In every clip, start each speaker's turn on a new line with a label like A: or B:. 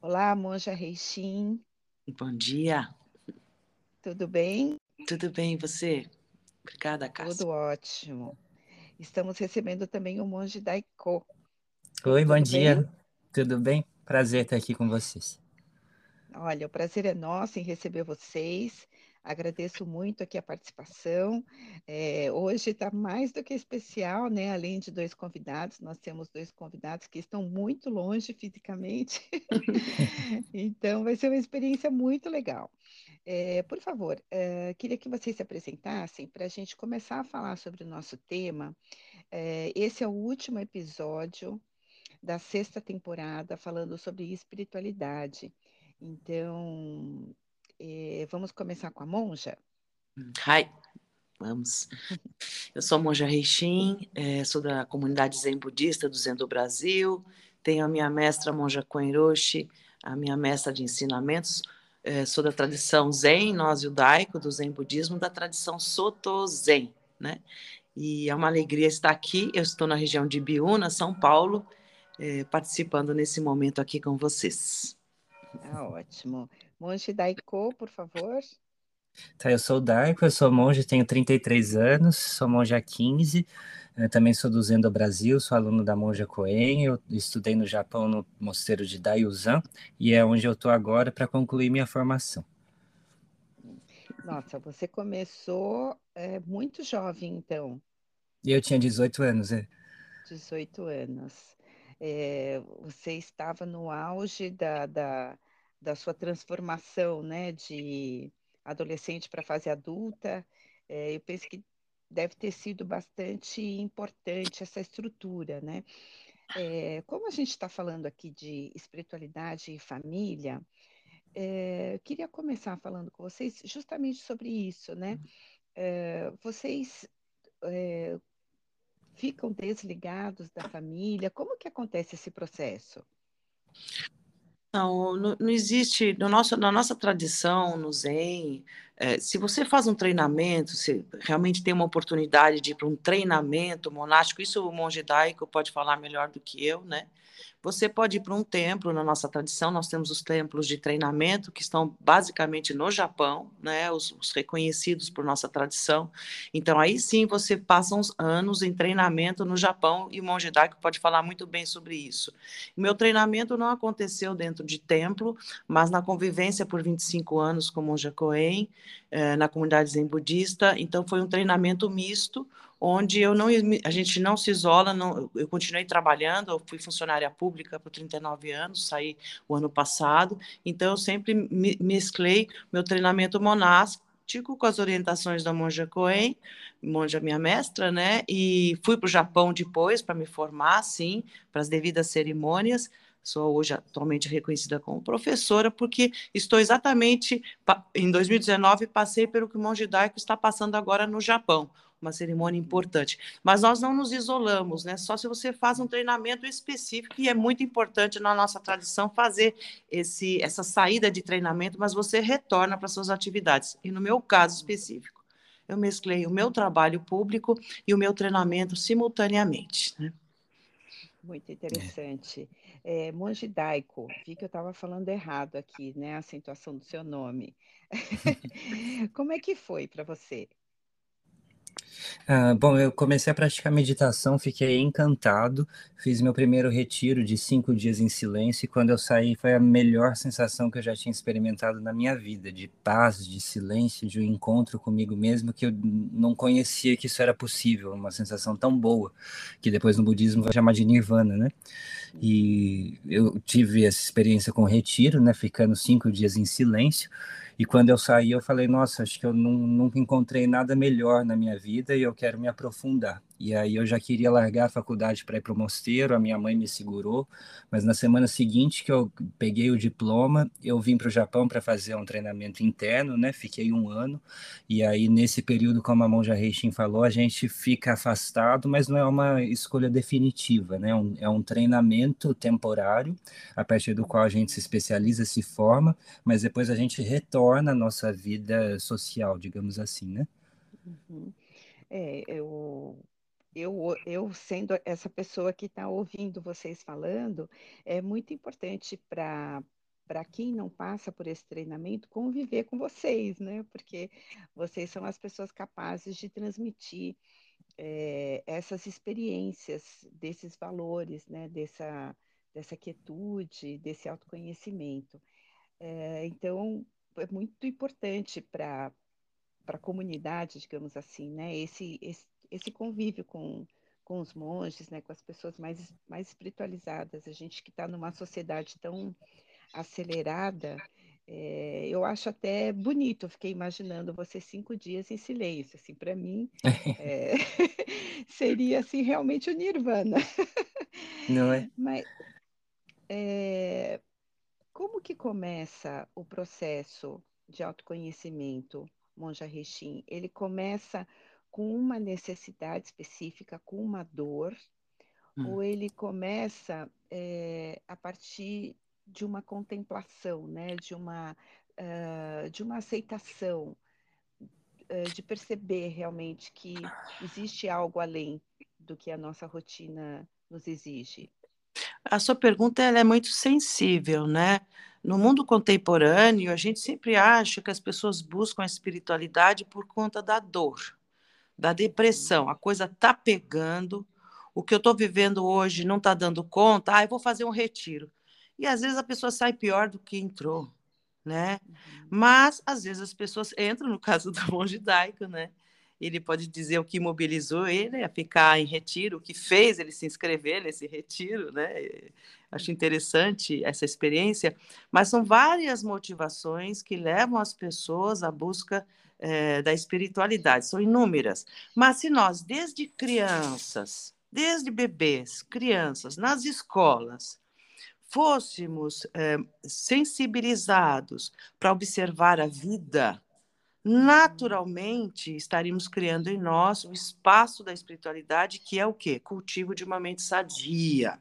A: Olá, Monja Reixin.
B: Bom dia.
A: Tudo bem?
B: Tudo bem, e você? Obrigada, Cássia.
A: Tudo ótimo. Estamos recebendo também o monge Daiko.
C: Oi,
A: Tudo
C: bom dia.
A: bem?
C: Tudo bem? Prazer estar aqui com vocês.
A: Olha, o prazer é nosso em receber vocês. Agradeço muito aqui a participação. É, hoje está mais do que especial, né? Além de dois convidados, nós temos dois convidados que estão muito longe fisicamente. Então, vai ser uma experiência muito legal. É, por favor, é, queria que vocês se apresentassem para a gente começar a falar sobre o nosso tema. É, esse é o último episódio da sexta temporada falando sobre espiritualidade. Então, eh, vamos começar com a monja?
B: Hi, vamos. Eu sou a Monja Reixin, eh, sou da comunidade Zen Budista do Zen do Brasil, tenho a minha mestra Monja Koenroshi, a minha mestra de ensinamentos, eh, sou da tradição Zen, nós judaico, do Zen Budismo, da tradição Soto Zen, né? E é uma alegria estar aqui, eu estou na região de Biúna, São Paulo, participando nesse momento aqui com vocês.
A: Ah, ótimo. Monge Daiko, por favor.
C: Tá, eu sou o Darko, eu sou monge, tenho 33 anos, sou monge há 15, eh, também sou do Zen do Brasil, sou aluno da monja Koen, eu estudei no Japão no mosteiro de Daiyuzan, e é onde eu estou agora para concluir minha formação.
A: Nossa, você começou é, muito jovem, então,
C: eu tinha 18 anos, é.
A: 18 anos. É, você estava no auge da, da, da sua transformação, né, de adolescente para fase adulta. É, eu penso que deve ter sido bastante importante essa estrutura, né? É, como a gente está falando aqui de espiritualidade e família, é, eu queria começar falando com vocês justamente sobre isso, né? É, vocês ficam desligados da família? Como que acontece esse processo?
B: Não, não, existe, no nosso, na nossa tradição, no Zen, eh, se você faz um treinamento, se realmente tem uma oportunidade de ir para um treinamento monástico, isso o monge daico pode falar melhor do que eu, né? Você pode ir para um templo, na nossa tradição, nós temos os templos de treinamento, que estão basicamente no Japão, né? Os, os reconhecidos por nossa tradição. Então, aí sim você passa uns anos em treinamento no Japão, e o monge daico pode falar muito bem sobre isso. O meu treinamento não aconteceu dentro de templo, mas na convivência por 25 anos com Koen, eh, na comunidade zen budista, então foi um treinamento misto, onde eu não, a gente não se isola, não, eu continuei trabalhando, eu fui funcionária pública por 39 anos, saí o ano passado, então eu sempre me- mesclei meu treinamento monástico com as orientações da monja Koen, monja minha mestra, né, e fui para o Japão depois para me formar, sim, para as devidas cerimônias, sou hoje atualmente reconhecida como professora, porque estou exatamente, em 2019, passei pelo que o monge daico está passando agora no Japão, uma cerimônia importante. Mas nós não nos isolamos, né? Só se você faz um treinamento específico, e é muito importante na nossa tradição fazer esse, essa saída de treinamento, mas você retorna para suas atividades. E no meu caso específico, eu mesclei o meu trabalho público e o meu treinamento simultaneamente. Né?
A: Muito interessante. É, monge Daiko, vi que eu estava falando errado aqui, né? A acentuação do seu nome. Como é que foi para você?
C: Ah, bom, eu comecei a praticar meditação, fiquei encantado, fiz meu primeiro retiro de cinco dias em silêncio, e quando eu saí foi a melhor sensação que eu já tinha experimentado na minha vida, de paz, de silêncio, de um encontro comigo mesmo, que eu não conhecia que isso era possível, uma sensação tão boa, que depois no budismo vai chamar de nirvana, né? E eu tive essa experiência com retiro, né, ficando cinco dias em silêncio, e quando eu saí, eu falei, nossa, acho que eu nu- nunca encontrei nada melhor na minha vida e eu quero me aprofundar. E aí eu já queria largar a faculdade para ir para o mosteiro, a minha mãe me segurou, mas na semana seguinte que eu peguei o diploma, eu vim para o Japão para fazer um treinamento interno, né? Fiquei um ano, e aí nesse período, como a Monja Reishin falou, a gente fica afastado, mas não é uma escolha definitiva, né? É um, treinamento temporário, a partir do qual a gente se especializa, se forma, mas depois a gente retorna à nossa vida social, digamos assim, né?
A: Uhum. É, eu, eu, eu sendo essa pessoa que está ouvindo vocês falando, é muito importante para para quem não passa por esse treinamento, conviver com vocês, né? Porque vocês são as pessoas capazes de transmitir é, essas experiências, desses valores, né? Dessa, dessa quietude, desse autoconhecimento. É, então, é muito importante para a comunidade, digamos assim, né? Esse, esse, esse convívio com, com os monges, né? Com as pessoas mais, mais espiritualizadas. A gente que está numa sociedade tão acelerada, é, eu acho até bonito. Eu fiquei imaginando você cinco dias em silêncio. Assim, para mim, é, seria assim realmente o nirvana.
C: Não é?
A: Mas é, como que começa o processo de autoconhecimento, Monja Rechim? Ele começa com uma necessidade específica, com uma dor, hum. ou ele começa é, a partir de uma contemplação, né? de, uma, uh, de uma aceitação, uh, de perceber realmente que existe algo além do que a nossa rotina nos exige?
B: A sua pergunta ela é muito sensível, né? No mundo contemporâneo, a gente sempre acha que as pessoas buscam a espiritualidade por conta da dor, da depressão. A coisa tá pegando, o que eu estou vivendo hoje não está dando conta, ah, eu vou fazer um retiro. E às vezes a pessoa sai pior do que entrou, né? Uhum. Mas às vezes as pessoas entram, no caso do monge daico, né? Ele pode dizer o que mobilizou ele a ficar em retiro, o que fez ele se inscrever nesse retiro, né? Acho interessante essa experiência, mas são várias motivações que levam as pessoas à busca é, da espiritualidade, são inúmeras. Mas se nós, desde crianças, desde bebês, crianças, nas escolas, fôssemos é, sensibilizados para observar a vida, naturalmente estaríamos criando em nós o espaço da espiritualidade, que é o quê? Cultivo de uma mente sadia.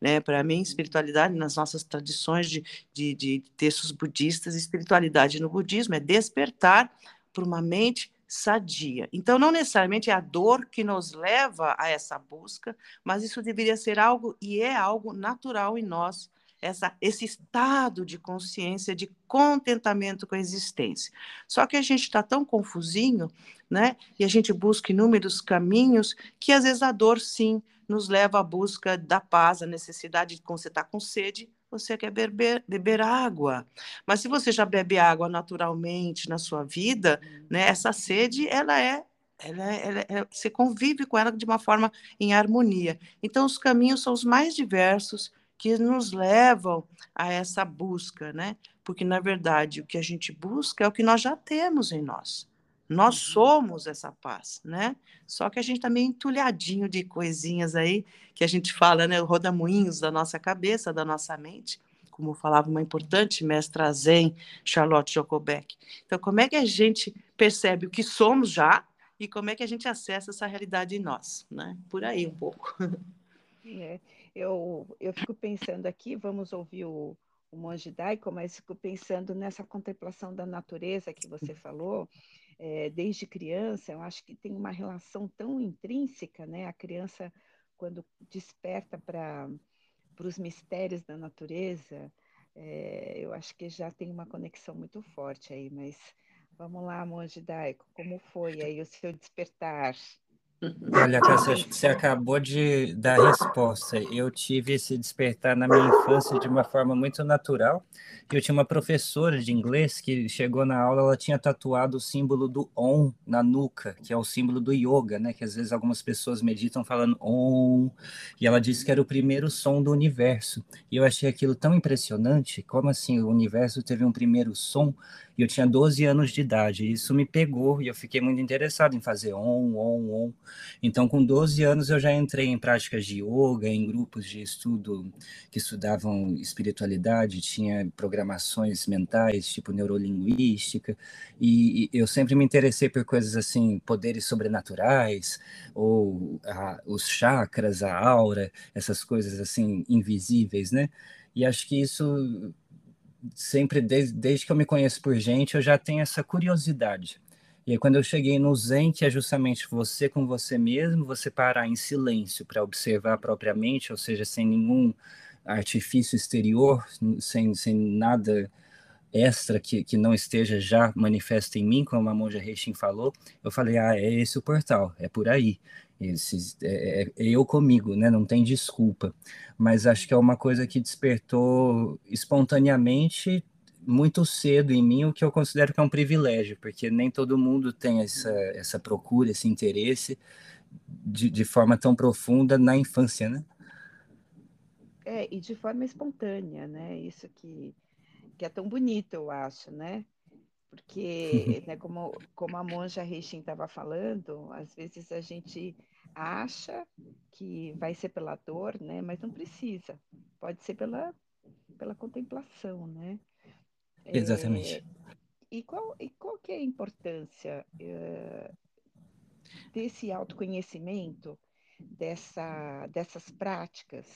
B: Né? Para mim, espiritualidade, nas nossas tradições de, de, de textos budistas, espiritualidade no budismo é despertar para uma mente sadia. Então, não necessariamente é a dor que nos leva a essa busca, mas isso deveria ser algo, e é algo natural em nós, essa, esse estado de consciência, de contentamento com a existência. Só que a gente está tão confusinho, né? E a gente busca inúmeros caminhos que às vezes a dor, sim, nos leva à busca da paz, a necessidade de, quando você está com sede, você quer beber, beber água. Mas se você já bebe água naturalmente na sua vida, né, essa sede, ela é ela, ela, ela, você convive com ela de uma forma em harmonia. Então, os caminhos são os mais diversos que nos levam a essa busca, né? Porque, na verdade, o que a gente busca é o que nós já temos em nós. Nós uhum. somos essa paz, né? Só que a gente está meio entulhadinho de coisinhas aí, que a gente fala, né? Rodamuinhos da nossa cabeça, da nossa mente, como falava uma importante mestra Zen, Charlotte Jokobeck. Então, como é que a gente percebe o que somos já e como é que a gente acessa essa realidade em nós, né? Por aí um pouco.
A: É, eu, eu fico pensando aqui, vamos ouvir o, o monge Daiko, mas fico pensando nessa contemplação da natureza que você falou, é, desde criança, eu acho que tem uma relação tão intrínseca, né? A criança, quando desperta para os mistérios da natureza, é, eu acho que já tem uma conexão muito forte aí, mas vamos lá, monge Daico, como foi aí o seu despertar?
C: Olha, Cássia, você acabou de dar a resposta. Eu tive esse despertar na minha infância de uma forma muito natural. Eu tinha uma professora de inglês que chegou na aula, ela tinha tatuado o símbolo do Om na nuca, que é o símbolo do yoga, né? Que às vezes algumas pessoas meditam falando Om, e ela disse que era o primeiro som do universo. E eu achei aquilo tão impressionante, como assim o universo teve um primeiro som? E eu tinha 12 anos de idade. E isso me pegou e eu fiquei muito interessado em fazer on, on, on. Então, com 12 anos, eu já entrei em práticas de yoga, em grupos de estudo que estudavam espiritualidade, tinha programações mentais, tipo neurolinguística. E, eu sempre me interessei por coisas assim, poderes sobrenaturais, ou a, os chakras, a aura, essas coisas assim, invisíveis, né? E acho que isso sempre, desde, desde que eu me conheço por gente, eu já tenho essa curiosidade. E aí, quando eu cheguei no Zen, que é justamente você com você mesmo, você parar em silêncio para observar propriamente, ou seja, sem nenhum artifício exterior, sem, sem nada extra que, que não esteja já manifesto em mim, como a monja Reishin falou, eu falei, ah, é esse o portal, é por aí. Esse, é, é, é eu comigo, né? Não tem desculpa. Mas acho que é uma coisa que despertou espontaneamente muito cedo em mim, o que eu considero que é um privilégio, porque nem todo mundo tem essa, essa procura, esse interesse de, de forma tão profunda na infância, né?
A: É, e de forma espontânea, né? Isso que, que é tão bonito, eu acho, né? Porque, né, como, como a monja Reishin estava falando, às vezes a gente acha que vai ser pela dor, né? Mas não precisa. Pode ser pela, pela contemplação, né?
C: Exatamente.
A: É, e, qual, e qual que é a importância é, desse autoconhecimento, dessa, dessas práticas,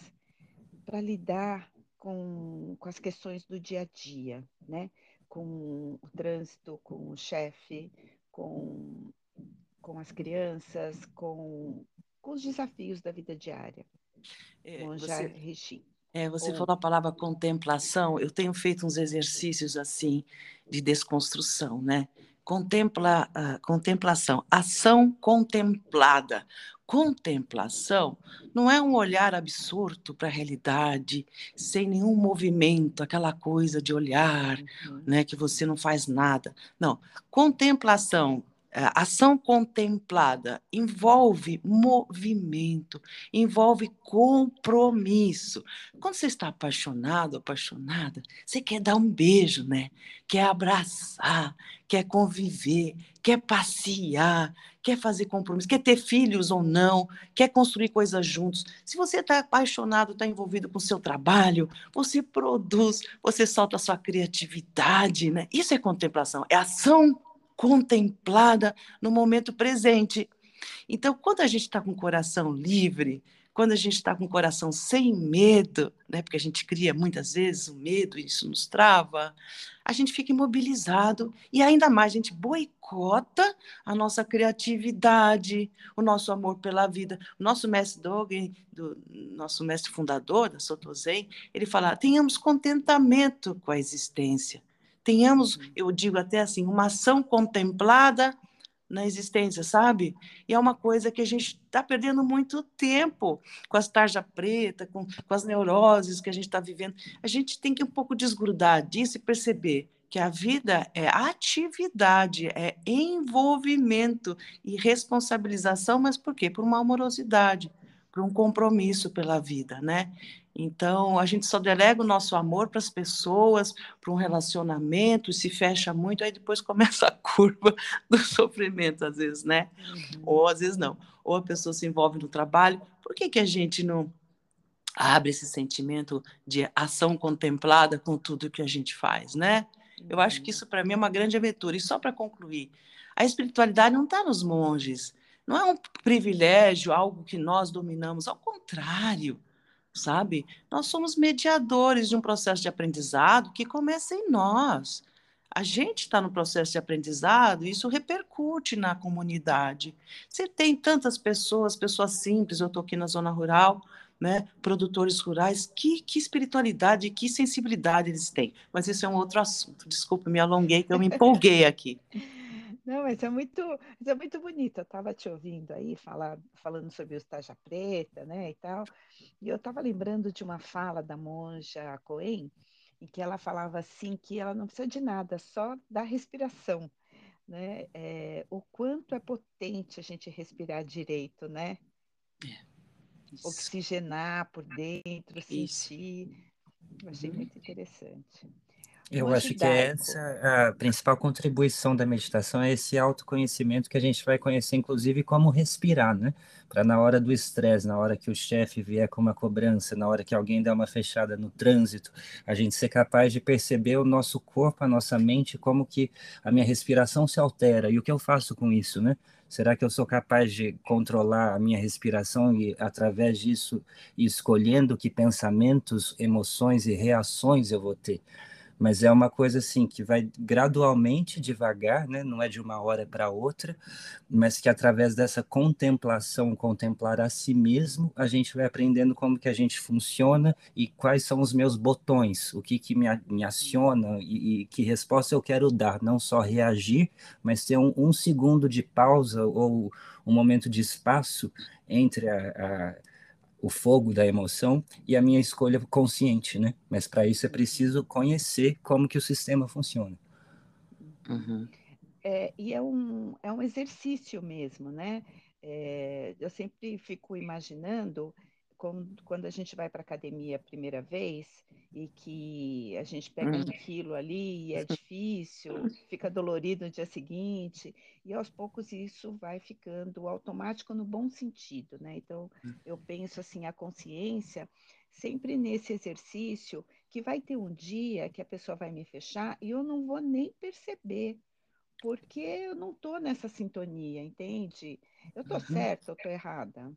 A: para lidar com, com as questões do dia a dia, né? com o trânsito, com o chefe, com, com as crianças, com, com os desafios da vida diária.
B: É, você, é, você falou a palavra contemplação. Eu tenho feito uns exercícios assim de desconstrução, né? Contempla, uh, contemplação, ação contemplada. Contemplação não é um olhar absurdo para a realidade, sem nenhum movimento, aquela coisa de olhar, uhum. né, que você não faz nada. Não, contemplação ação contemplada envolve movimento, envolve compromisso. Quando você está apaixonado, apaixonada, você quer dar um beijo, né? Quer abraçar, quer conviver, quer passear, quer fazer compromisso, quer ter filhos ou não, quer construir coisas juntos. Se você está apaixonado, está envolvido com o seu trabalho, você produz, você solta a sua criatividade, né? Isso é contemplação, é ação contemplada no momento presente. Então, quando a gente está com o coração livre, quando a gente está com o coração sem medo, né, porque a gente cria muitas vezes o medo, e isso nos trava, a gente fica imobilizado e ainda mais a gente boicota a nossa criatividade, o nosso amor pela vida. O nosso mestre Dogen, do nosso mestre fundador da Soto Zen, ele fala: tenhamos contentamento com a existência. Tenhamos, uhum. eu digo até assim, uma ação contemplada na existência, sabe? E é uma coisa que a gente está perdendo muito tempo com as tarja preta, com, com as neuroses que a gente está vivendo. A gente tem que um pouco desgrudar disso e perceber que a vida é atividade, é envolvimento e responsabilização, mas por quê? Por uma amorosidade, por um compromisso pela vida, né? Então, a gente só delega o nosso amor para as pessoas, para um relacionamento, se fecha muito, aí depois começa a curva do sofrimento, às vezes, né? Uhum. Ou às vezes não. Ou a pessoa se envolve no trabalho. Por que, que a gente não abre esse sentimento de ação contemplada com tudo que a gente faz, né? Uhum. Eu acho que uhum. isso, para mim, é uma grande aventura. E só para concluir, a espiritualidade não está nos monges. Não é um privilégio, algo que nós dominamos. Ao contrário, sabe? Nós somos mediadores de um processo de aprendizado que começa em nós. A gente está no processo de aprendizado e isso repercute na comunidade. Você tem tantas pessoas, pessoas simples, eu estou aqui na zona rural, né, produtores rurais, que, que espiritualidade, que sensibilidade eles têm. Mas isso é um outro assunto. Desculpa, me alonguei, que eu me empolguei aqui.
A: Não, mas é muito, mas é muito bonito. Eu estava te ouvindo aí falar, falando sobre o Taja Preta, né, e tal. E eu estava lembrando de uma fala da monja Coen, em que ela falava assim que ela não precisa de nada, só da respiração, né? É, o quanto é potente a gente respirar direito, né? É. Oxigenar por dentro, sentir. Eu achei uhum. muito interessante.
C: Eu acho que essa a principal contribuição da meditação é esse autoconhecimento que a gente vai conhecer, inclusive, como respirar, né? Para na hora do estresse, na hora que o chefe vier com uma cobrança, na hora que alguém dá uma fechada no trânsito, a gente ser capaz de perceber o nosso corpo, a nossa mente, como que a minha respiração se altera e o que eu faço com isso, né? Será que eu sou capaz de controlar a minha respiração e, através disso, escolhendo que pensamentos, emoções e reações eu vou ter? Mas é uma coisa assim que vai gradualmente, devagar, né? não é de uma hora para outra, mas que através dessa contemplação, contemplar a si mesmo, a gente vai aprendendo como que a gente funciona e quais são os meus botões, o que, que me, me aciona e, e que resposta eu quero dar, não só reagir, mas ter um, um segundo de pausa ou um momento de espaço entre a, a o fogo da emoção e a minha escolha consciente, né? Mas para isso é preciso conhecer como que o sistema funciona.
A: Uhum. É, e é um, é um exercício mesmo, né? É, eu sempre fico imaginando quando, a gente vai para a academia a primeira vez e que a gente pega um quilo ali e é difícil, fica dolorido no dia seguinte, e aos poucos isso vai ficando automático no bom sentido, né? Então, hum. eu penso assim, a consciência sempre nesse exercício que vai ter um dia que a pessoa vai me fechar e eu não vou nem perceber, porque eu não estou nessa sintonia, entende? Eu estou uhum. certa, eu estou errada.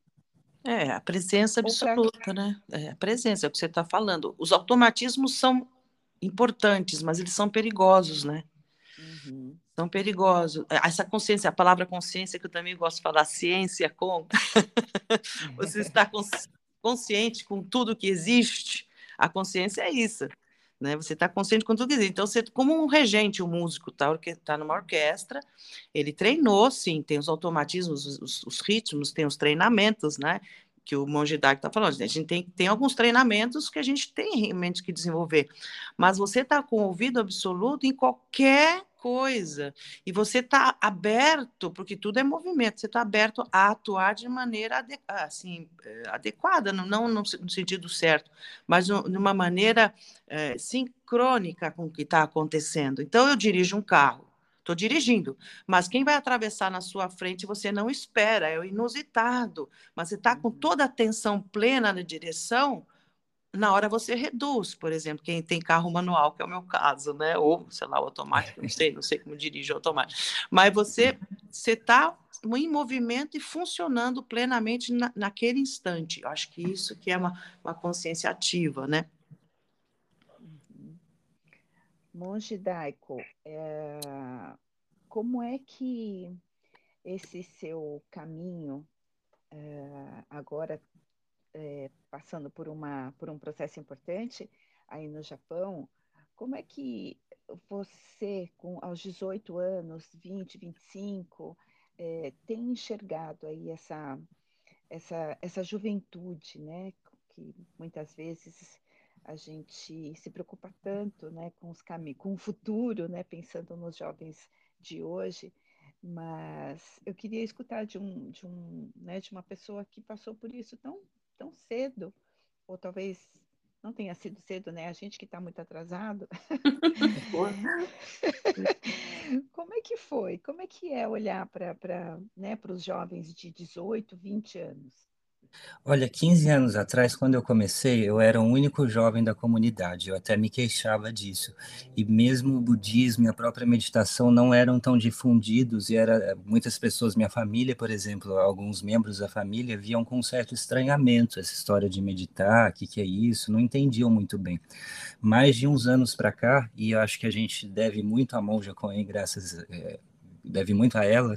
B: É, a presença absoluta, né? É, a presença, é o que você está falando. Os automatismos são importantes, mas eles são perigosos, né? Uhum. São perigosos. É, essa consciência, a palavra consciência, que eu também gosto de falar, ciência com. Você está consciente com tudo que existe. A consciência é isso né? Você está consciente com tudo. Então, você, como um regente, um músico está tá numa orquestra, ele treinou, sim, tem os automatismos, os, os ritmos, tem os treinamentos, né? Que o Monge Dag está falando. A gente tem, tem alguns treinamentos que a gente tem realmente que desenvolver. Mas você está com ouvido absoluto em qualquer coisa. E você está aberto, porque tudo é movimento, você está aberto a atuar de maneira assim, eh, adequada, não, no sentido certo, mas de uma maneira é, sincrônica com o que está acontecendo. Então, eu dirijo um carro, estou dirigindo, mas quem vai atravessar na sua frente você não espera, é o inusitado, mas você está com uhum. toda a atenção plena na direção na hora você reduz, por exemplo, quem tem carro manual, que é o meu caso, né? Ou, sei lá, automático, não sei, não sei como dirige automático. Mas você você está em movimento e funcionando plenamente na, naquele instante. Eu acho que isso que é uma, uma consciência ativa, né?
A: Monge Daiko, é, como é que esse seu caminho é, agora é, passando por, uma, por um processo importante aí no Japão, como é que você, com, aos 18 anos, 20, 25, é, tem enxergado aí essa, essa, essa juventude, né? Que muitas vezes a gente se preocupa tanto, né, com os caminhos, com o futuro, né, pensando nos jovens de hoje, mas eu queria escutar de um, de um, né, de uma pessoa que passou por isso tão tão cedo, ou talvez não tenha sido cedo, né? A gente que está muito atrasado. Como é que foi? Como é que é olhar para né, os jovens de 18, 20 anos?
C: Olha, 15 anos atrás, quando eu comecei, eu era o único jovem da comunidade, eu até me queixava disso. E mesmo o budismo e a própria meditação não eram tão difundidos, e era muitas pessoas, minha família, por exemplo, alguns membros da família, viam com um certo estranhamento essa história de meditar, o que, que é isso, não entendiam muito bem. Mais de uns anos para cá, e eu acho que a gente deve muito à Monja Coen, graças, é, deve muito a ela,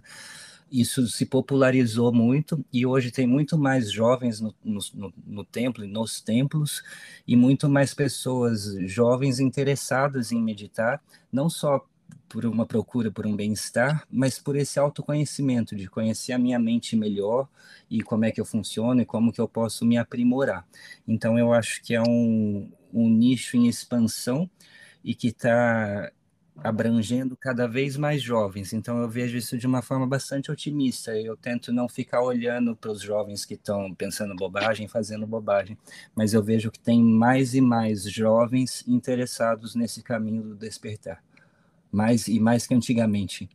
C: isso se popularizou muito e hoje tem muito mais jovens no, no, no, templo e nos templos e muito mais pessoas jovens interessadas em meditar, não só por uma procura por um bem-estar, mas por esse autoconhecimento, de conhecer a minha mente melhor e como é que eu funciono e como que eu posso me aprimorar. Então eu acho que é um, um nicho em expansão e que está abrangendo cada vez mais jovens. Então eu vejo isso de uma forma bastante otimista. Eu tento não ficar olhando para os jovens que estão pensando bobagem, fazendo bobagem, mas eu vejo que tem mais e mais jovens interessados nesse caminho do despertar, mais e mais que antigamente.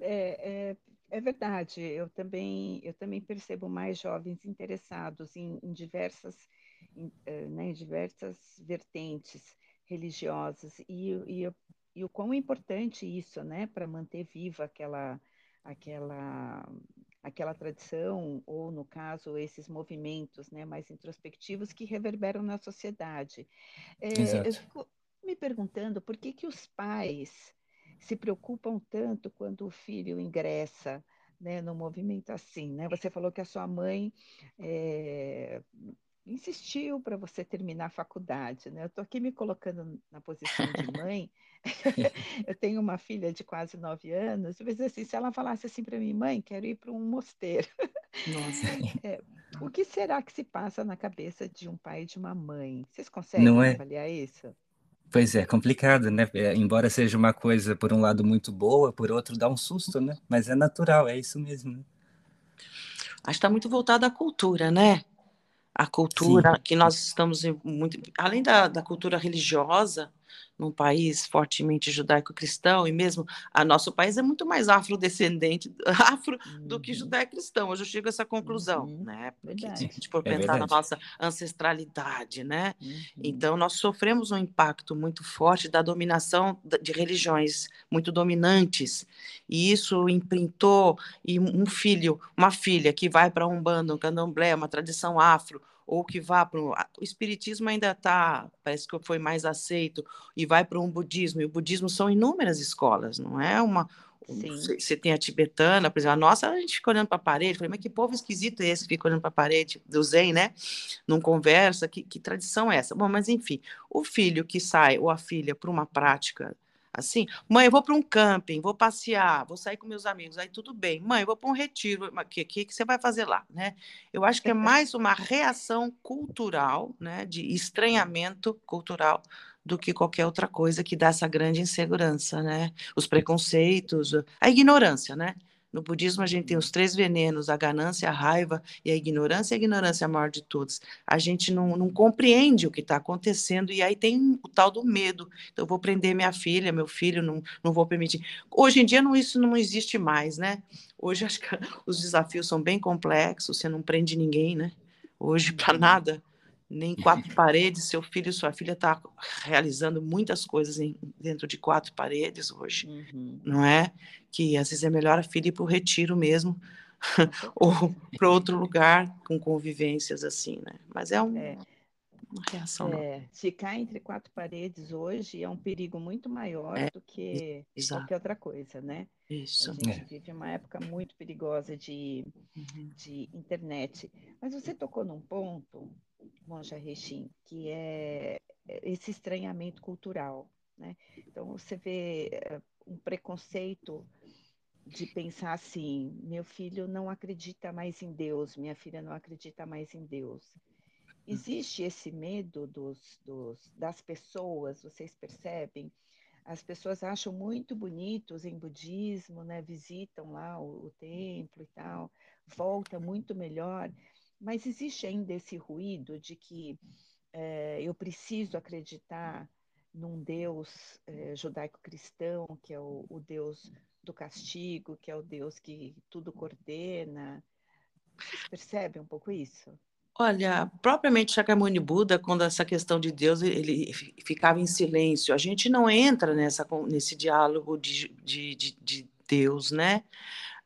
A: É, é, é verdade. Eu também eu também percebo mais jovens interessados em, em diversas em, eh, né, em diversas vertentes religiosas e, e eu e o quão importante isso, né, para manter viva aquela, aquela, aquela tradição, ou no caso, esses movimentos né, mais introspectivos que reverberam na sociedade. É, eu, fico, me perguntando por que, que os pais se preocupam tanto quando o filho ingressa né, no movimento assim, né? Você falou que a sua mãe é, insistiu para você terminar a faculdade, né? Eu estou aqui me colocando na posição de mãe. eu tenho uma filha de quase nove anos. Mas assim, se ela falasse assim para mim, mãe, quero ir para um mosteiro. É, o que será que se passa na cabeça de um pai e de uma mãe? Vocês conseguem Não é... avaliar isso?
C: Pois é, complicado, né? É, embora seja uma coisa, por um lado, muito boa, por outro, dá um susto, né? Mas é natural, é isso mesmo. Né?
B: Acho que está muito voltado à cultura, né? A cultura Sim. que nós estamos muito. Além da, da cultura religiosa, num país fortemente judaico-cristão, e mesmo a nosso país é muito mais afrodescendente, afro, uhum. do que uhum. judaico-cristão. Hoje eu chego a essa conclusão, uhum. né? Porque se a gente for é pensar na nossa ancestralidade, né? Uhum. Então, nós sofremos um impacto muito forte da dominação de religiões muito dominantes, e isso imprintou, e um filho, uma filha que vai para um bando, um candomblé, uma tradição afro, ou que vá para o espiritismo ainda está parece que foi mais aceito e vai para um budismo e o budismo são inúmeras escolas não é uma você tem a tibetana, por exemplo, a nossa, a gente fica olhando para a parede, falei, mas que povo esquisito é esse que fica olhando para a parede do Zen, né? Não conversa, que, que tradição é essa? Bom, mas enfim, o filho que sai, ou a filha, para uma prática Assim, mãe, eu vou para um camping, vou passear, vou sair com meus amigos, aí tudo bem. Mãe, eu vou para um retiro, o que, que, que você vai fazer lá, né? Eu acho que é mais uma reação cultural, né, de estranhamento cultural do que qualquer outra coisa que dá essa grande insegurança, né? Os preconceitos, a ignorância, né? No budismo, a gente tem os três venenos: a ganância, a raiva e a ignorância. A ignorância é a maior de todos. A gente não, não compreende o que está acontecendo, e aí tem o tal do medo. Então, eu vou prender minha filha, meu filho, não, não vou permitir. Hoje em dia, não, isso não existe mais, né? Hoje, acho que os desafios são bem complexos, você não prende ninguém, né? Hoje, para uhum. nada nem quatro paredes. Seu filho e sua filha está realizando muitas coisas em, dentro de quatro paredes hoje, uhum. não é? Que às vezes é melhor a filha ir para o retiro mesmo, ou para outro lugar com convivências assim, né? Mas é, um, é. uma reação.
A: É, ficar entre quatro paredes hoje é um perigo muito maior é, do que exato. qualquer outra coisa, né? Isso. A gente é. vive uma época muito perigosa de, uhum. de internet. Mas você tocou num ponto Monja Rechin, que é esse estranhamento cultural. Né? Então, você vê eh, um preconceito de pensar assim: meu filho não acredita mais em Deus, minha filha não acredita mais em Deus. Existe esse medo dos, dos, das pessoas, vocês percebem? As pessoas acham muito bonitos em budismo, né? visitam lá o, o templo e tal, volta muito melhor. Mas existe ainda esse ruído de que é, eu preciso acreditar num Deus é, judaico-cristão, que é o, o, Deus do castigo, que é o Deus que tudo coordena. Vocês percebem um pouco isso?
B: Olha, propriamente Shakyamuni Buda, quando essa questão de Deus, ele ficava em silêncio. A gente não entra nessa, nesse diálogo de, de, de, de Deus, né?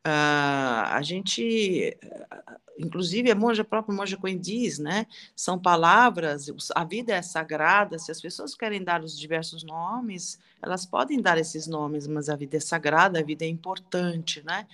B: Uh, a gente inclusive a monja, a própria monja Coen diz, né, são palavras, a vida é sagrada, se as pessoas querem dar os diversos nomes, elas podem dar esses nomes, mas a vida é sagrada, a vida é importante, né?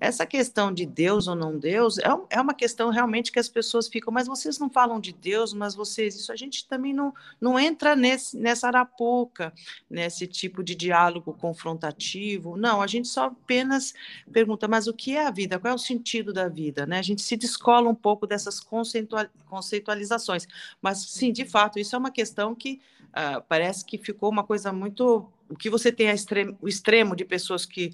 B: Essa questão de Deus ou não Deus é, é uma questão realmente que as pessoas ficam, mas vocês não falam de Deus, mas vocês, isso a gente também não, não entra nesse, nessa arapuca, nesse tipo de diálogo confrontativo. Não, a gente só apenas pergunta, mas o que é a vida? Qual é o sentido da vida? Né? A gente se descola um pouco dessas conceitualizações. Mas, sim, de fato, isso é uma questão que uh, parece que ficou uma coisa muito. O que você tem extremo, o extremo de pessoas que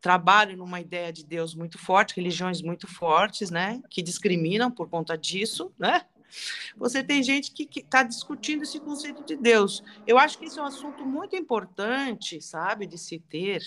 B: trabalham numa ideia de Deus muito forte, religiões muito fortes, né, que discriminam por conta disso, né? Você tem gente que está discutindo esse conceito de Deus. Eu acho que isso é um assunto muito importante, sabe, de se ter.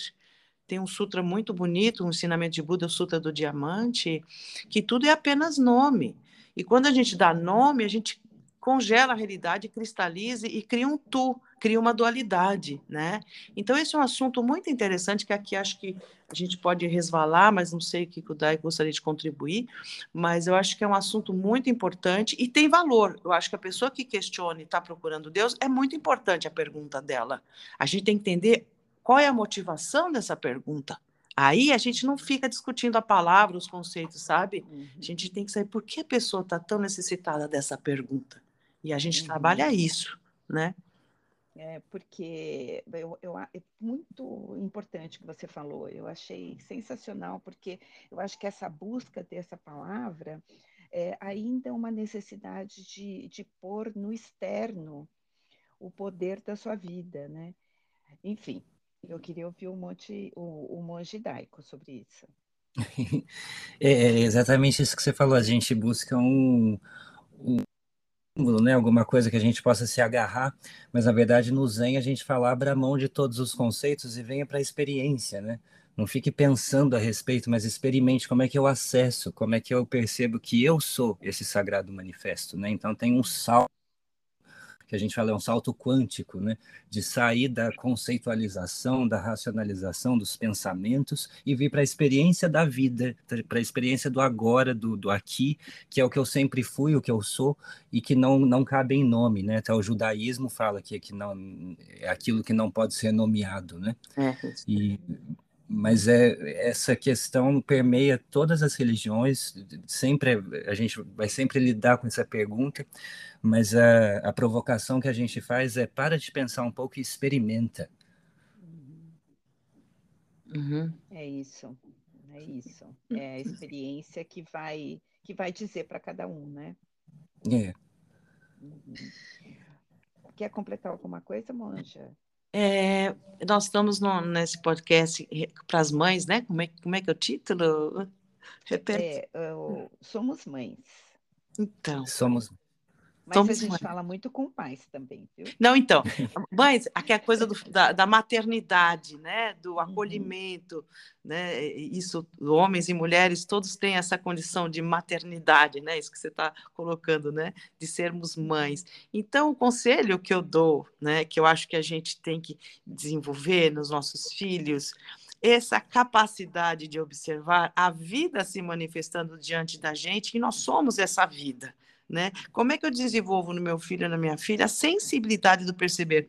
B: Tem um sutra muito bonito, um ensinamento de Buda, o Sutra do Diamante, que tudo é apenas nome. E quando a gente dá nome, a gente congela a realidade, cristalize e cria um tu, cria uma dualidade, né? Então esse é um assunto muito interessante que aqui acho que a gente pode resvalar, mas não sei o que o Dai gostaria de contribuir, mas eu acho que é um assunto muito importante e tem valor. Eu acho que a pessoa que questione está procurando Deus é muito importante a pergunta dela. A gente tem que entender qual é a motivação dessa pergunta. Aí a gente não fica discutindo a palavra, os conceitos, sabe? Uhum. A gente tem que saber por que a pessoa está tão necessitada dessa pergunta. E a gente uhum. trabalha isso, né?
A: É, porque eu, eu, é muito importante o que você falou, eu achei sensacional, porque eu acho que essa busca dessa palavra é ainda é uma necessidade de, de pôr no externo o poder da sua vida, né? Enfim, eu queria ouvir o, monte, o, o monge daico sobre isso.
C: É, é exatamente isso que você falou, a gente busca um, um né? Alguma coisa que a gente possa se agarrar, mas na verdade no Zen a gente fala abra mão de todos os conceitos e venha para a experiência, né? Não fique pensando a respeito, mas experimente como é que eu acesso, como é que eu percebo que eu sou esse sagrado manifesto, né? Então tem um salto que a gente fala é um salto quântico, né? De sair da conceitualização, da racionalização dos pensamentos e vir para a experiência da vida, para a experiência do agora, do, do aqui, que é o que eu sempre fui, o que eu sou e que não não cabe em nome, né? Até o judaísmo fala que que não é aquilo que não pode ser nomeado, né? É. E mas é essa questão permeia todas as religiões sempre a gente vai sempre lidar com essa pergunta mas a, a provocação que a gente faz é para de pensar um pouco e experimenta.
A: Uhum. é isso é isso. É a experiência que vai que vai dizer para cada um né?
C: É.
A: Uhum. quer completar alguma coisa Monja
B: é, nós estamos no, nesse podcast para as mães, né? Como é, como é que é o título?
A: Repete. É, somos mães.
B: Então.
C: Somos
A: mas Somos a gente fala muito com pais também, viu?
B: Não, então, mães, aqui é a coisa do, da, da, maternidade, né? Do uhum. acolhimento, uhum. né? Isso, homens e mulheres, todos têm essa condição de maternidade, né? Isso que você está colocando, né? De sermos mães. Então, o conselho que eu dou, né? Que eu acho que a gente tem que desenvolver nos nossos filhos, essa capacidade de observar a vida se manifestando diante da gente, e nós somos essa vida. Né? Como é que eu desenvolvo no meu filho e na minha filha a sensibilidade do perceber?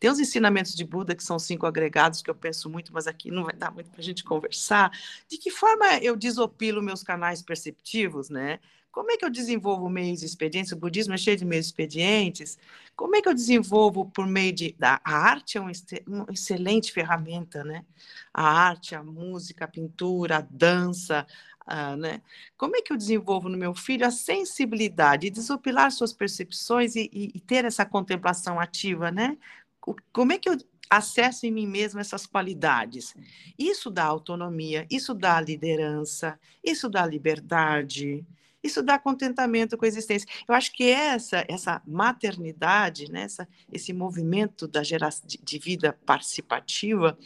B: Tem os ensinamentos de Buda, que são cinco agregados, que eu penso muito, mas aqui não vai dar muito para a gente conversar. De que forma eu desopilo meus canais perceptivos, né? Como é que eu desenvolvo meios expedientes? O budismo é cheio de meios expedientes. Como é que eu desenvolvo por meio de. A arte é um, uma excelente ferramenta, né? A arte, a música, a pintura, a dança, ah, né? Como é que eu desenvolvo no meu filho a sensibilidade, de desopilar suas percepções e, e, e, ter essa contemplação ativa, né? Como é que eu acesso em mim mesmo essas qualidades? Isso dá autonomia, isso dá liderança, isso dá liberdade, isso dá contentamento com a existência. Eu acho que essa essa maternidade, né, essa, esse movimento da geração de, de vida participativa,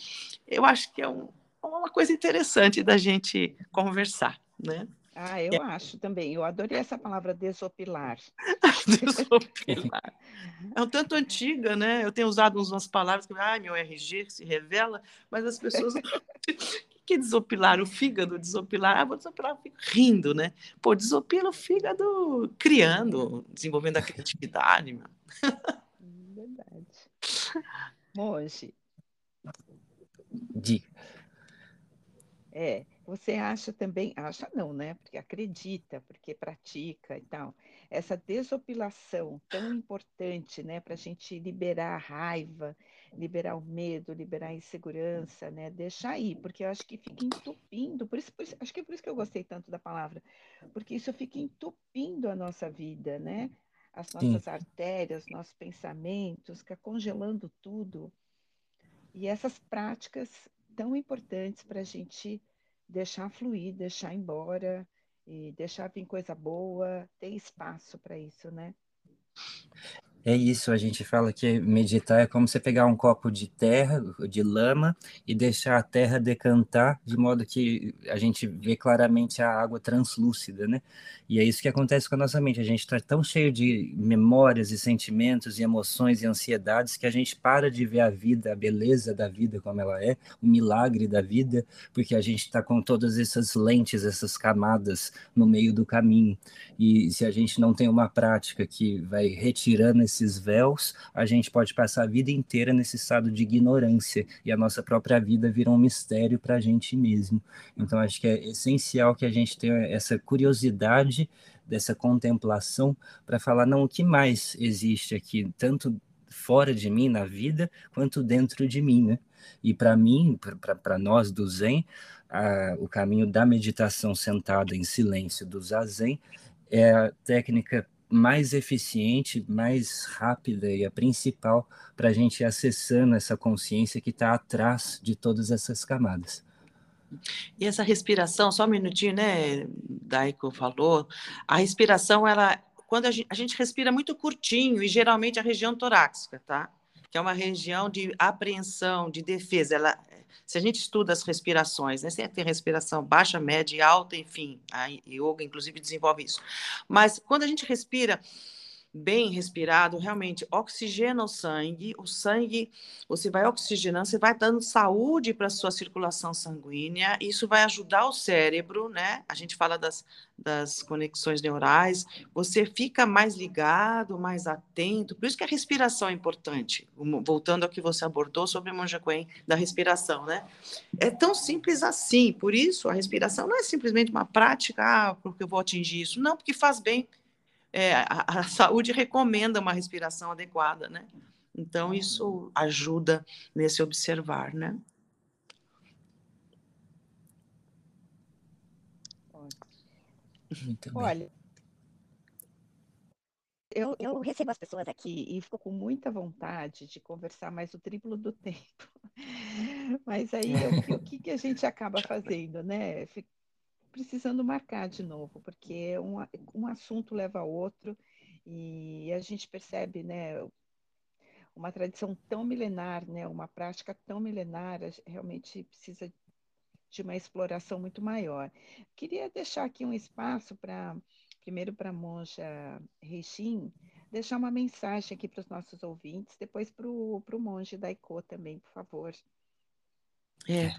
B: eu acho que é um, uma coisa interessante da gente conversar, né?
A: Ah, eu é. acho também. Eu adorei essa palavra desopilar.
B: desopilar. É um tanto antiga, né? Eu tenho usado umas palavras que, ah, meu RG se revela, mas as pessoas. O que desopilar? O fígado desopilar? Ah, vou desopilar o fígado rindo, né? Pô, desopila o fígado criando, desenvolvendo a criatividade. Meu.
A: Verdade. Monge.
C: Diga.
A: É, você acha também, acha não, né? Porque acredita, porque pratica e tal. Essa desopilação tão importante, né? Para a gente liberar a raiva, liberar o medo, liberar a insegurança, né? Deixar aí, porque eu acho que fica entupindo, por isso, por isso, acho que é por isso que eu gostei tanto da palavra, porque isso fica entupindo a nossa vida, né? As nossas Sim. artérias, nossos pensamentos, fica congelando tudo. E essas práticas tão importantes para a gente deixar fluir, deixar embora e deixar vir coisa boa, ter espaço para isso, né?
C: É isso, a gente fala que meditar é como você pegar um copo de terra, de lama, e deixar a terra decantar, de modo que a gente vê claramente a água translúcida, né? E é isso que acontece com a nossa mente. A gente está tão cheio de memórias e sentimentos e emoções e ansiedades que a gente para de ver a vida, a beleza da vida como ela é, o milagre da vida, porque a gente está com todas essas lentes, essas camadas no meio do caminho. E se a gente não tem uma prática que vai retirando esses véus, a gente pode passar a vida inteira nesse estado de ignorância e a nossa própria vida vira um mistério para a gente mesmo. Então, acho que é essencial que a gente tenha essa curiosidade dessa contemplação para falar não o que mais existe aqui, tanto fora de mim na vida quanto dentro de mim, né? E para mim, para nós do Zen, a, o caminho da meditação sentada em silêncio do Zazen é a técnica mais eficiente, mais rápida e a principal para a gente ir acessando essa consciência que está atrás de todas essas camadas.
B: E essa respiração, só um minutinho, né, Daiko falou, a respiração, ela, quando a gente, a gente respira muito curtinho, e geralmente a região torácica, tá? Que é uma região de apreensão, de defesa, ela, se a gente estuda as respirações, né, você tem respiração baixa, média e alta, enfim, a yoga inclusive desenvolve isso. Mas quando a gente respira bem respirado, realmente oxigena o sangue, o sangue, você vai oxigenando, você vai dando saúde para a sua circulação sanguínea, isso vai ajudar o cérebro, né? A gente fala das, das conexões neurais, você fica mais ligado, mais atento, por isso que a respiração é importante, voltando ao que você abordou sobre o Monja Coen, da respiração, né? É tão simples assim, por isso a respiração não é simplesmente uma prática, ah, porque eu vou atingir isso, não, porque faz bem, é, a, a, saúde recomenda uma respiração adequada, né? Então, isso ajuda nesse observar, né?
A: Muito bem. Olha, eu, eu recebo as pessoas aqui e fico com muita vontade de conversar mais o triplo do tempo. Mas aí, o, o que, que a gente acaba fazendo, né? Precisando marcar de novo, porque um, um assunto leva a outro e a gente percebe, né, uma tradição tão milenar, né, uma prática tão milenar, realmente precisa de uma exploração muito maior. Queria deixar aqui um espaço para, primeiro para a monja Reijin, deixar uma mensagem aqui para os nossos ouvintes, depois para o monge Daiko também, por favor.
B: É.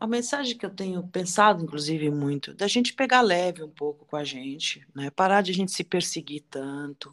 B: A mensagem que eu tenho pensado, inclusive, muito, da gente pegar leve um pouco com a gente, né? parar de a gente se perseguir tanto,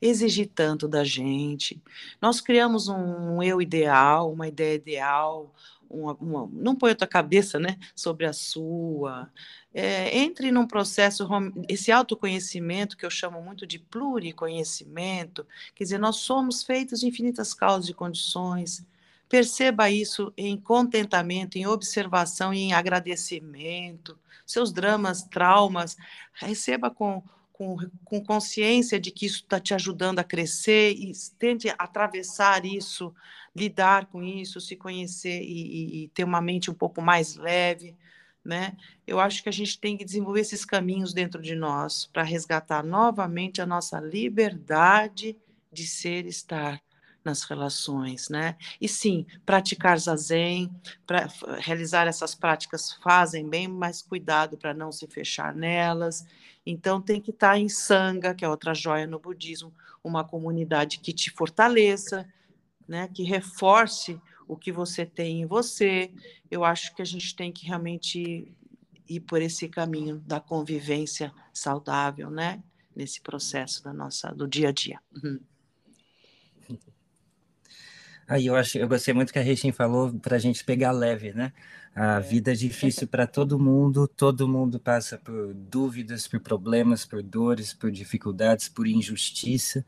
B: exigir tanto da gente. Nós criamos um, um eu ideal, uma ideia ideal, uma, uma, não põe a tua cabeça né, sobre a sua. É, entre num processo, esse autoconhecimento que eu chamo muito de pluriconhecimento, quer dizer, nós somos feitos de infinitas causas e condições, Perceba isso em contentamento, em observação e em agradecimento. Seus dramas, traumas, receba com, com, com consciência de que isso está te ajudando a crescer e tente atravessar isso, lidar com isso, se conhecer e, e, e ter uma mente um pouco mais leve. Né? Eu acho que a gente tem que desenvolver esses caminhos dentro de nós para resgatar novamente a nossa liberdade de ser e estar nas relações, né? E sim, praticar zazen, pra, realizar essas práticas fazem bem, mas cuidado para não se fechar nelas. Então tem que estar tá em sanga, que é outra joia no budismo, uma comunidade que te fortaleça, né? Que reforce o que você tem em você. Eu acho que a gente tem que realmente ir por esse caminho da convivência saudável, né? Nesse processo da nossa do dia a dia. Uhum.
C: Aí eu acho, eu gostei muito que a Rechin falou para a gente pegar leve, né? A é. vida é difícil para todo mundo, todo mundo passa por dúvidas, por problemas, por dores, por dificuldades, por injustiça,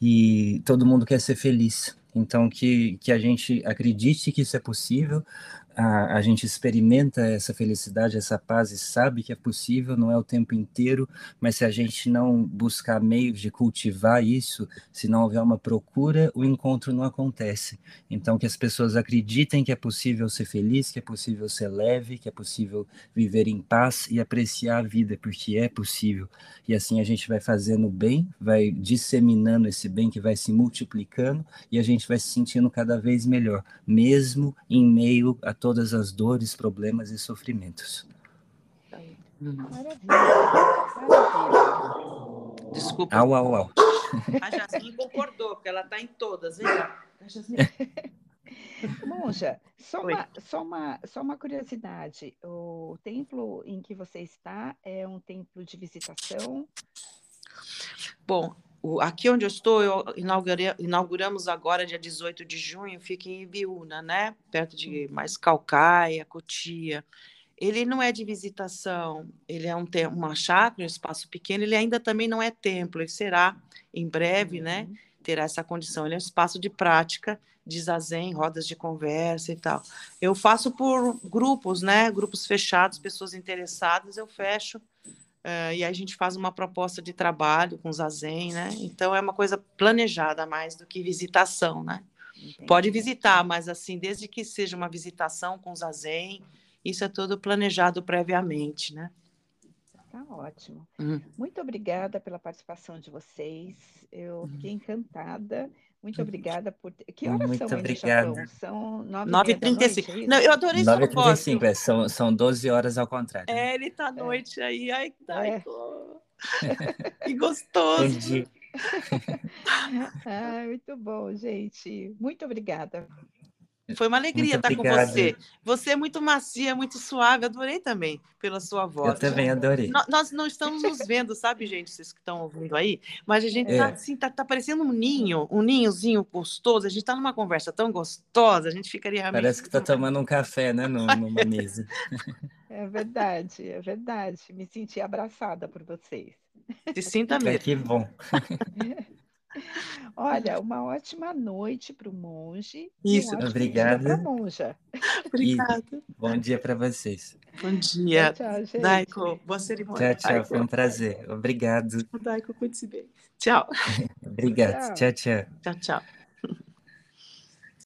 C: e todo mundo quer ser feliz. Então, que, que a gente acredite que isso é possível, a, a gente experimenta essa felicidade, essa paz e sabe que é possível, não é o tempo inteiro, mas se a gente não buscar meios de cultivar isso, se não houver uma procura, o encontro não acontece. Então, que as pessoas acreditem que é possível ser feliz, que é possível ser leve, que é possível viver em paz e apreciar a vida, porque é possível. E assim a gente vai fazendo bem, vai disseminando esse bem que vai se multiplicando e a gente vai se sentindo cada vez melhor, mesmo em meio a todas as dores, problemas e sofrimentos.
A: Maravilha. Maravilha.
B: Desculpa.
C: Au, au, au.
B: A Jasmine concordou, porque ela está em todas. Jasmine.
A: Monja, só
B: Oi.
A: uma, só, uma, só uma curiosidade. O templo em que você está é um templo de visitação?
B: Bom, o- aqui onde eu estou, eu inauguramos agora, dia 18 de junho, fica em Ibiúna, né? Perto de mais Calcaia, Cotia. Ele não é de visitação, ele é um uma chácara, um espaço pequeno, ele ainda também não é templo, ele será em breve, né?
A: Uhum.
B: terá essa condição. Ele é um espaço de prática, de zazen, rodas de conversa e tal. Eu faço por grupos, né? Grupos fechados, pessoas interessadas, eu fecho. Eh, e aí a gente faz uma proposta de trabalho com zazen, né? Então é uma coisa planejada mais do que visitação, né? Pode
A: Entendi.
B: visitar, mas assim, desde que seja uma visitação com zazen, isso é tudo planejado previamente, né?
A: Ótimo.
B: Uhum.
A: Muito obrigada pela participação de vocês. Eu fiquei encantada. Muito obrigada por. Que horas
C: Muito
A: são aí. Japão? São nove e meia da
B: 9h35.
A: noite, é
B: Não,
A: isso?
B: eu adorei sua voz.
C: 9h35, é, são, são 12 horas ao contrário.
B: É, ele tá à noite aí. Ai, ai,
A: É.
B: tô- que gostoso.
C: dia.
A: Ah, muito bom, gente. Muito obrigada.
B: Foi uma alegria
C: Muito
B: estar com
C: obrigado.
B: você. Você é muito macia, muito suave. Adorei também pela sua voz.
C: Eu também adorei.
B: No- Nós não estamos nos vendo, sabe, gente, vocês que estão ouvindo aí, mas a gente tá
C: É.
B: assim, tá, tá parecendo um ninho, um ninhozinho gostoso. A gente tá numa conversa tão gostosa, a gente ficaria realmente.
C: Parece que tá tomando um café, né, no- numa mesa.
A: É verdade, é verdade. Me senti abraçada por vocês.
B: Se sinta
C: É,
B: mesmo.
C: que bom.
A: Olha, uma ótima noite para o monge.
B: Isso.
A: E um
C: Obrigada.
A: Monja.
B: Obrigada.
C: Bom dia para vocês.
B: Bom dia.
A: Tchau, tchau, gente.
B: Daiko, boa cerimônia.
C: Tchau, tchau. Foi um prazer. Obrigado.
B: Daiko, cuide-se bem. Tchau.
C: Obrigado.
A: Tchau.
C: Tchau, tchau.
B: Tchau, tchau.